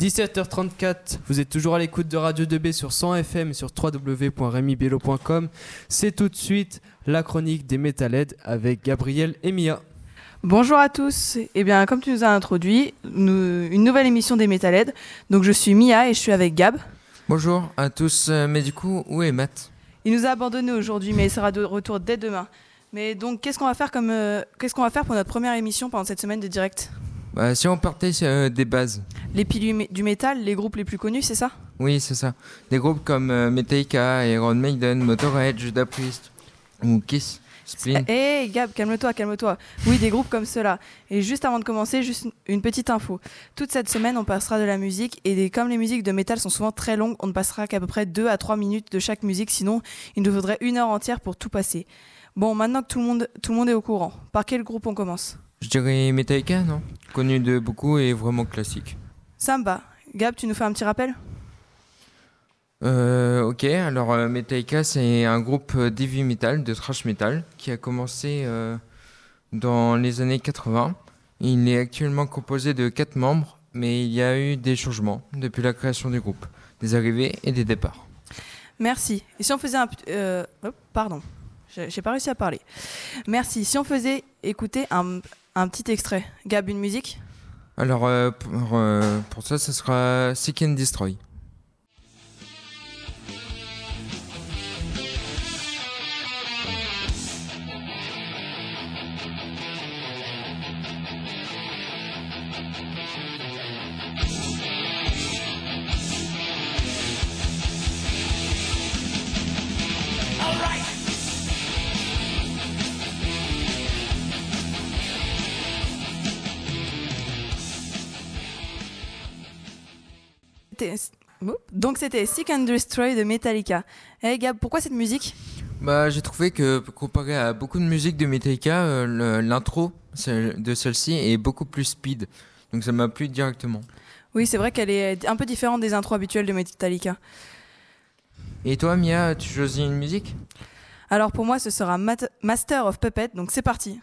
17h34, vous êtes toujours à l'écoute de Radio 2B sur 100 FM et sur www.remibello.com. C'est tout de suite la chronique des Metalheads avec Gabriel et Mia. Bonjour à tous. Eh bien, comme tu nous as introduit, une nouvelle émission des Metalheads. Donc, je suis Mia et je suis avec Gab. Bonjour à tous. Euh, mais du coup, où est Matt? Il nous a abandonnés aujourd'hui, mais il sera de retour dès demain. Mais donc, qu'est-ce qu'on va faire comme euh, qu'est-ce qu'on va faire pour notre première émission pendant cette semaine de direct? Bah, Si on partait euh, des bases. Les piles du métal, les groupes les plus connus, c'est ça? Oui, c'est ça. Des groupes comme Metallica, Iron Maiden, Motorhead, Judas Priest ou Kiss. Hé hey, Gab, calme-toi, calme-toi. Oui, des groupes comme cela. Et juste avant de commencer, juste une petite info. Toute cette semaine, on passera de la musique et comme les musiques de métal sont souvent très longues, on ne passera qu'à peu près 2 à 3 minutes de chaque musique, sinon il nous faudrait une heure entière pour tout passer. Bon, maintenant que tout le monde, tout le monde est au courant, par quel groupe on commence? Je dirais Metallica, non? Connu de beaucoup et vraiment classique. Va. Gab, tu nous fais un petit rappel? Euh, ok, alors euh, Metallica c'est un groupe d'heavy metal, de thrash metal, qui a commencé euh, dans les années 80. Il est actuellement composé de 4 membres, mais il y a eu des changements depuis la création du groupe, des arrivées et des départs. Merci. Et si on faisait un... pardon, j'ai pas réussi à parler. Merci. Si on faisait écouter un, un petit extrait, Gab, une musique? Alors pour, pour ça, ce sera Seek and Destroy. Donc c'était Seek and Destroy de Metallica. Hey Gab, pourquoi cette musique? Bah, j'ai trouvé que comparé à beaucoup de musiques de Metallica, euh, l'intro de celle-ci est beaucoup plus speed. Donc ça m'a plu directement. Oui, c'est vrai qu'elle est un peu différente des intros habituelles de Metallica. Et toi, Mia, tu choisis une musique? Alors pour moi, ce sera Master of Puppet, donc c'est parti.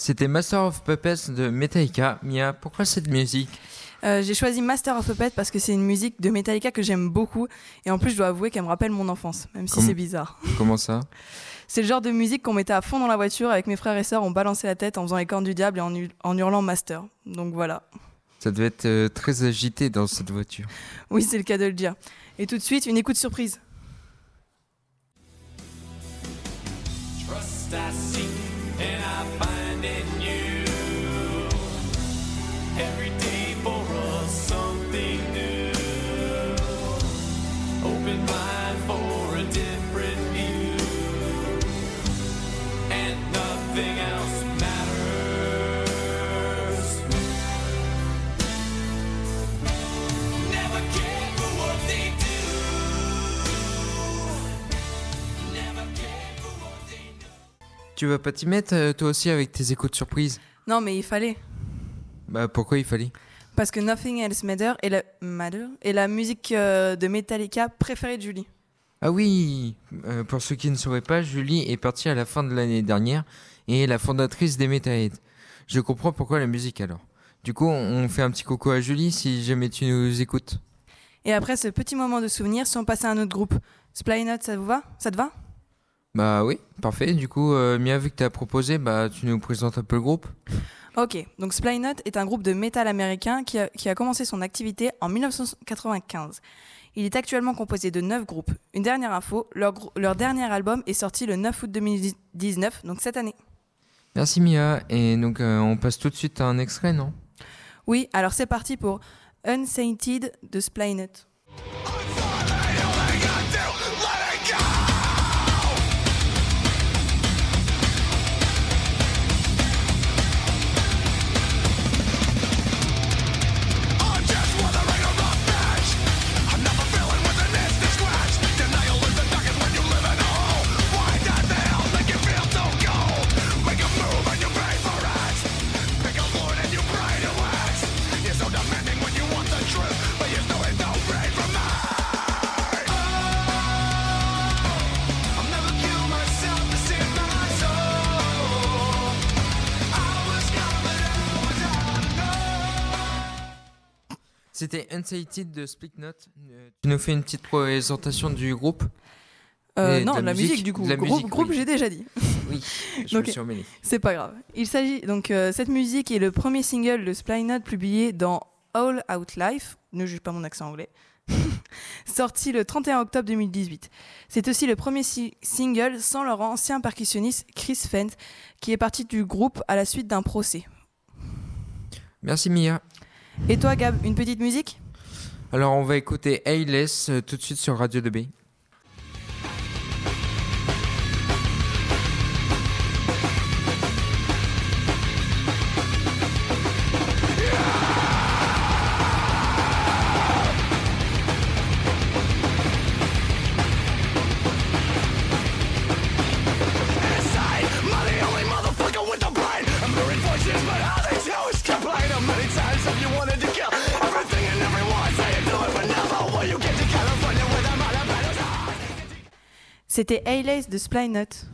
C'était Master of Puppets de Metallica. Mia, pourquoi cette musique euh, J'ai choisi Master of Puppets parce que c'est une musique de Metallica que j'aime beaucoup. Et en plus, je dois avouer qu'elle me rappelle mon enfance, même si c'est bizarre. Comment ça C'est le genre de musique qu'on mettait à fond dans la voiture avec mes frères et sœurs. On balançait la tête en faisant les cornes du diable et en, hurlant Master. Donc voilà. Ça devait être euh, très agité dans cette voiture. Oui, c'est le cas de le dire. Et tout de suite, une écoute surprise. Tu vas pas t'y mettre euh, toi aussi avec tes écoutes surprises Non, mais il fallait. Bah pourquoi il fallait? Parce que Nothing Else Matter est la, Matter est la musique euh, de Metallica préférée de Julie. Ah oui, euh, pour ceux qui ne sauraient pas, Julie est partie à la fin de l'année dernière et est la fondatrice des Metalheads. Je comprends pourquoi la musique alors. Du coup, on fait un petit coucou à Julie si jamais tu nous écoutes. Et après ce petit moment de souvenir, si on passait à un autre groupe, Note, ça vous va? Ça te va? Bah oui, parfait. Du coup, euh, Mia, vu que tu as proposé, bah, tu nous présentes un peu le groupe Ok, donc Splinot est un groupe de métal américain qui a, qui a, commencé son activité en 1995. Il est actuellement composé de 9 groupes. Une dernière info, leur, leur dernier album est sorti le 9 août 2019, donc cette année. Merci Mia, et donc euh, on passe tout de suite à un extrait, non? Oui, alors c'est parti pour Unsainted de Splinot. C'était Unsighted de Split Note. Euh, Tu nous fais une petite présentation du groupe Euh, non, de la la musique, musique, du coup. la groupe, musique, groupe oui. j'ai déjà dit. Oui, je Donc- me suis. C'est pas grave. Il s'agit donc euh, cette musique est le premier single de Split Note publié dans All Out Life. Ne juge pas mon accent anglais. Sorti le 31 octobre 2018. C'est aussi le premier si- single sans leur ancien percussionniste Chris Fent, qui est parti du groupe à la suite d'un procès. Merci Mia. Et toi, Gab, une petite musique? Alors on va écouter Ayless euh, tout de suite sur Radio 2B. C'était A-Lace de Split Note.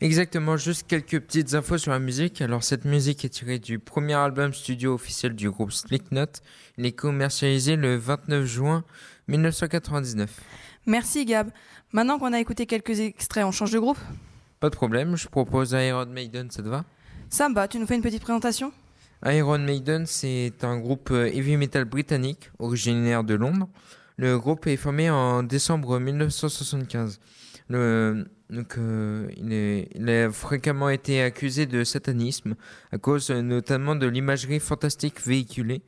Exactement, juste quelques petites infos sur la musique. Alors cette musique est tirée du premier album studio officiel du groupe Slipknot. Il est commercialisé le 29 juin 1999. Merci, Gab. Maintenant qu'on a écouté quelques extraits, on change de groupe? Pas de problème, je propose Iron Maiden, ça te va? Ça me va, tu nous fais une petite présentation? Iron Maiden, c'est un groupe euh, heavy metal britannique, originaire de Londres. Le groupe est formé en décembre 1975. Le, donc, euh, il, est- il a fréquemment été accusé de satanisme à cause euh, notamment de l'imagerie fantastique véhiculée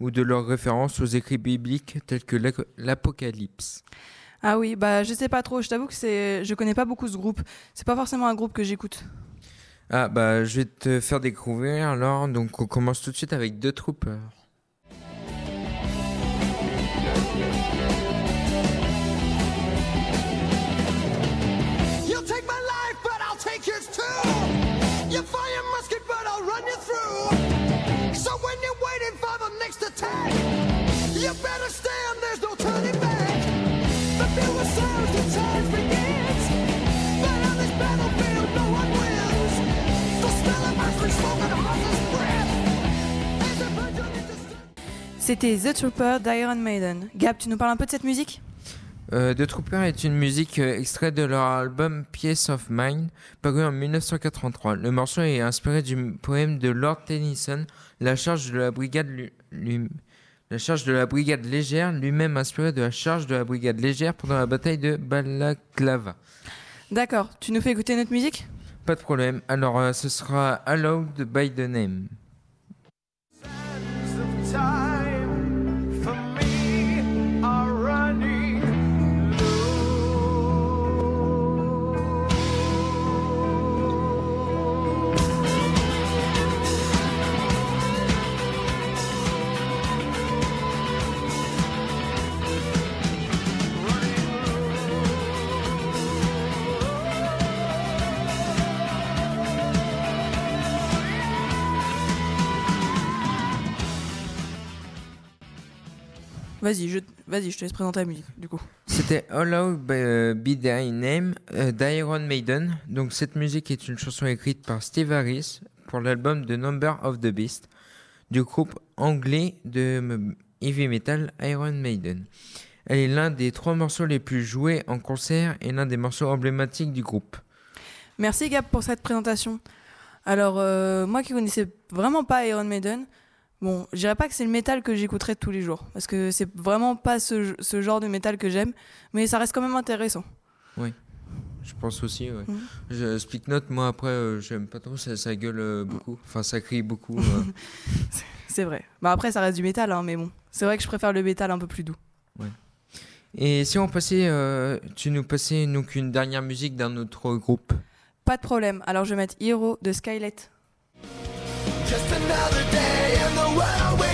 ou de leurs références aux écrits bibliques tels que l'Apocalypse. Ah oui, bah je sais pas trop, je t'avoue que c'est je connais pas beaucoup ce groupe. C'est pas forcément un groupe que j'écoute. Ah bah je vais te faire découvrir alors, donc on commence tout de suite avec deux troopers. C'était The Trooper d'Iron Maiden. Gab, tu nous parles un peu de cette musique? Euh, The Trooper est une musique euh, extraite de leur album Piece of Mind, paru en 1983. Le morceau est inspiré du poème de Lord Tennyson, La charge de la brigade, lu- lui- la charge de la brigade légère, lui-même inspiré de la charge de la brigade légère pendant la bataille de Balaclava. D'accord, tu nous fais écouter notre musique? Pas de problème. Alors, euh, ce sera Allowed by the Name. Vas-y, je vas-y, je te laisse présenter la musique du coup. C'était Allowed by, euh, Be Thy Name euh, d'Iron Maiden. Donc cette musique est une chanson écrite par Steve Harris pour l'album The Number of the Beast du groupe anglais de heavy metal Iron Maiden. Elle est l'un des trois morceaux les plus joués en concert et l'un des morceaux emblématiques du groupe. Merci Gab pour cette présentation. Alors euh, moi qui connaissais vraiment pas Iron Maiden, bon, je dirais pas que c'est le métal que j'écouterais tous les jours parce que c'est vraiment pas ce, ce genre de métal que j'aime, mais ça reste quand même intéressant. Je pense aussi, ouais. Mhm. Je Speak Note, moi après, euh, j'aime pas trop, ça, ça gueule euh, beaucoup. Enfin, ça crie beaucoup. euh. C'est vrai. Bah après ça reste du métal hein, mais bon, c'est vrai que je préfère le métal un peu plus doux. Et si on passait, euh, tu nous passais donc une dernière musique d'un autre groupe? Pas de problème. Alors je vais mettre Hero de Skylet. Just another day the world